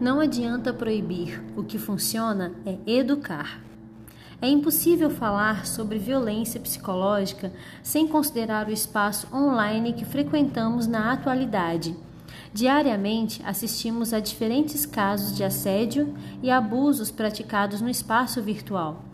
Não adianta proibir, o que funciona é educar. É impossível falar sobre violência psicológica sem considerar o espaço online que frequentamos na atualidade. Diariamente assistimos a diferentes casos de assédio e abusos praticados no espaço virtual.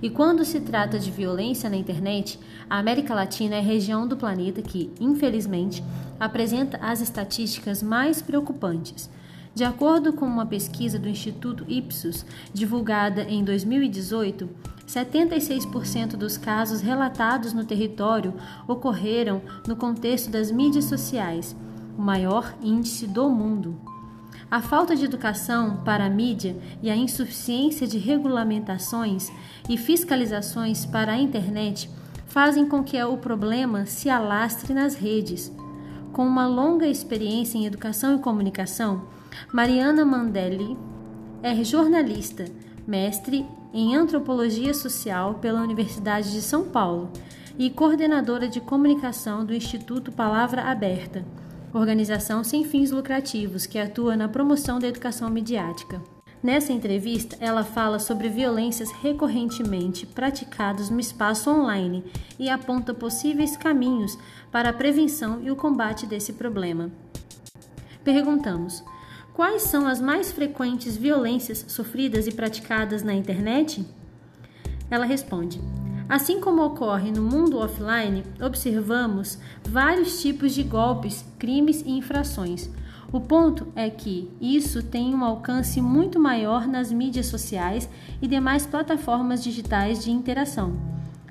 E quando se trata de violência na internet, a América Latina é a região do planeta que, infelizmente, apresenta as estatísticas mais preocupantes. De acordo com uma pesquisa do Instituto Ipsos, divulgada em 2018, 76% dos casos relatados no território ocorreram no contexto das mídias sociais, o maior índice do mundo. A falta de educação para a mídia e a insuficiência de regulamentações e fiscalizações para a internet fazem com que o problema se alastre nas redes. Com uma longa experiência em educação e comunicação, Mariana Mandelli é jornalista, mestre em antropologia social pela Universidade de São Paulo e coordenadora de comunicação do Instituto Palavra Aberta, organização sem fins lucrativos que atua na promoção da educação midiática. Nessa entrevista, ela fala sobre violências recorrentemente praticadas no espaço online e aponta possíveis caminhos para a prevenção e o combate desse problema. Perguntamos: Quais são as mais frequentes violências sofridas e praticadas na internet? Ela responde: Assim como ocorre no mundo offline, observamos vários tipos de golpes, crimes e infrações. O ponto é que isso tem um alcance muito maior nas mídias sociais e demais plataformas digitais de interação.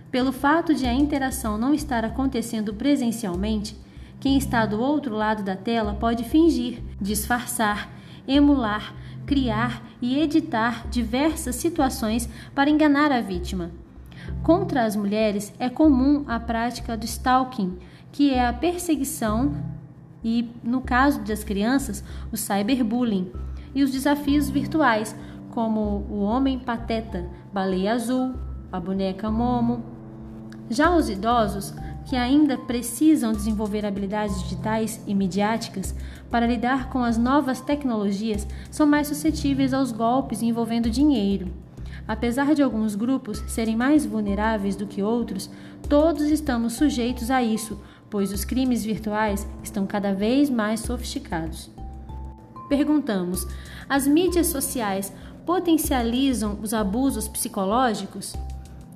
Pelo fato de a interação não estar acontecendo presencialmente, quem está do outro lado da tela pode fingir, disfarçar, emular, criar e editar diversas situações para enganar a vítima. Contra as mulheres é comum a prática do stalking, que é a perseguição e, no caso das crianças, o cyberbullying, e os desafios virtuais, como o homem pateta, baleia azul, a boneca Momo. Já os idosos que ainda precisam desenvolver habilidades digitais e midiáticas para lidar com as novas tecnologias são mais suscetíveis aos golpes envolvendo dinheiro. Apesar de alguns grupos serem mais vulneráveis do que outros, todos estamos sujeitos a isso, pois os crimes virtuais estão cada vez mais sofisticados. Perguntamos: as mídias sociais potencializam os abusos psicológicos?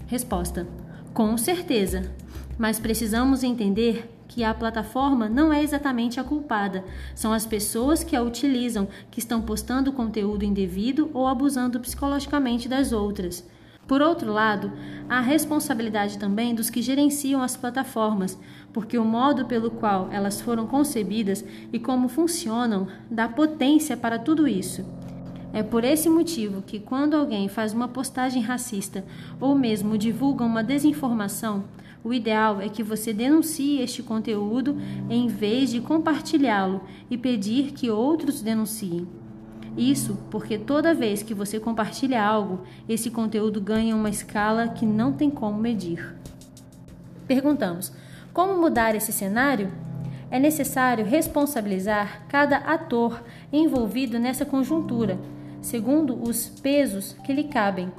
Resposta: com certeza mas precisamos entender que a plataforma não é exatamente a culpada, são as pessoas que a utilizam que estão postando conteúdo indevido ou abusando psicologicamente das outras. Por outro lado, há responsabilidade também dos que gerenciam as plataformas, porque o modo pelo qual elas foram concebidas e como funcionam dá potência para tudo isso. É por esse motivo que, quando alguém faz uma postagem racista ou mesmo divulga uma desinformação, o ideal é que você denuncie este conteúdo em vez de compartilhá-lo e pedir que outros denunciem. Isso porque toda vez que você compartilha algo, esse conteúdo ganha uma escala que não tem como medir. Perguntamos: como mudar esse cenário? É necessário responsabilizar cada ator envolvido nessa conjuntura, segundo os pesos que lhe cabem.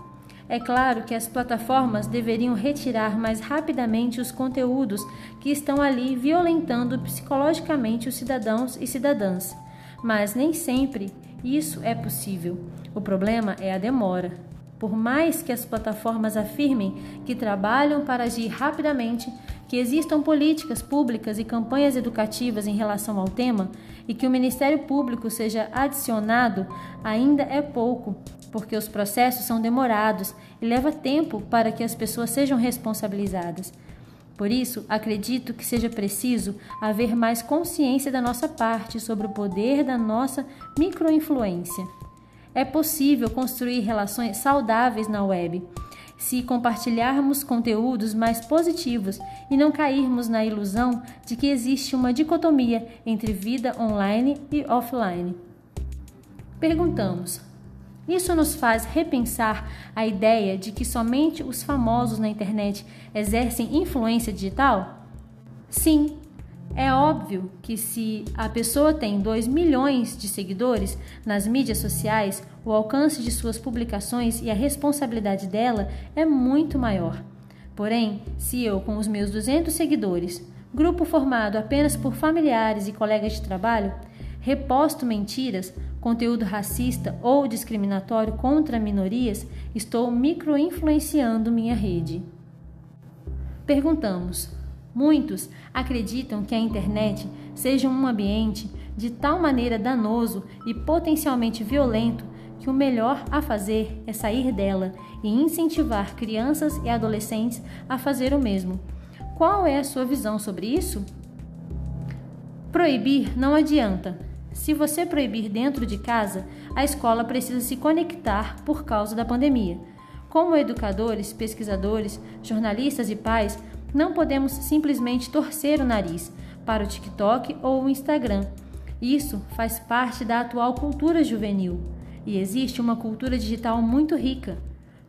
É claro que as plataformas deveriam retirar mais rapidamente os conteúdos que estão ali violentando psicologicamente os cidadãos e cidadãs, mas nem sempre isso é possível. O problema é a demora. Por mais que as plataformas afirmem que trabalham para agir rapidamente, que existam políticas públicas e campanhas educativas em relação ao tema e que o Ministério Público seja adicionado, ainda é pouco porque os processos são demorados e leva tempo para que as pessoas sejam responsabilizadas. Por isso, acredito que seja preciso haver mais consciência da nossa parte sobre o poder da nossa microinfluência. É possível construir relações saudáveis na web se compartilharmos conteúdos mais positivos e não cairmos na ilusão de que existe uma dicotomia entre vida online e offline. Perguntamos: isso nos faz repensar a ideia de que somente os famosos na internet exercem influência digital? Sim, É óbvio que se a pessoa tem 2 milhões de seguidores nas mídias sociais, o alcance de suas publicações e a responsabilidade dela é muito maior. Porém, se eu, com os meus 200 seguidores, grupo formado apenas por familiares e colegas de trabalho, reposto mentiras, conteúdo racista ou discriminatório contra minorias, estou microinfluenciando minha rede. Perguntamos: muitos acreditam que a internet seja um ambiente de tal maneira danoso e potencialmente violento que o melhor a fazer é sair dela e incentivar crianças e adolescentes a fazer o mesmo. Qual é a sua visão sobre isso? Proibir não adianta. Se você proibir dentro de casa, a escola precisa se conectar por causa da pandemia. Como educadores, pesquisadores, jornalistas e pais, não podemos simplesmente torcer o nariz para o TikTok ou o Instagram. Isso faz parte da atual cultura juvenil e existe uma cultura digital muito rica.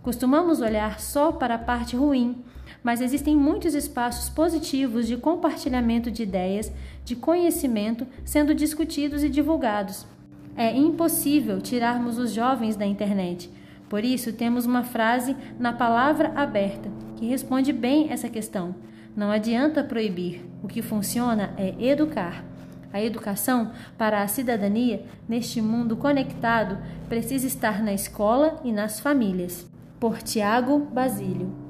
Costumamos olhar só para a parte ruim, mas existem muitos espaços positivos de compartilhamento de ideias, de conhecimento sendo discutidos e divulgados. É impossível tirarmos os jovens da internet. Por isso, temos uma frase na palavra aberta que responde bem essa questão. Não adianta proibir, o que funciona é educar. A educação para a cidadania neste mundo conectado precisa estar na escola e nas famílias. Por Tiago Basílio.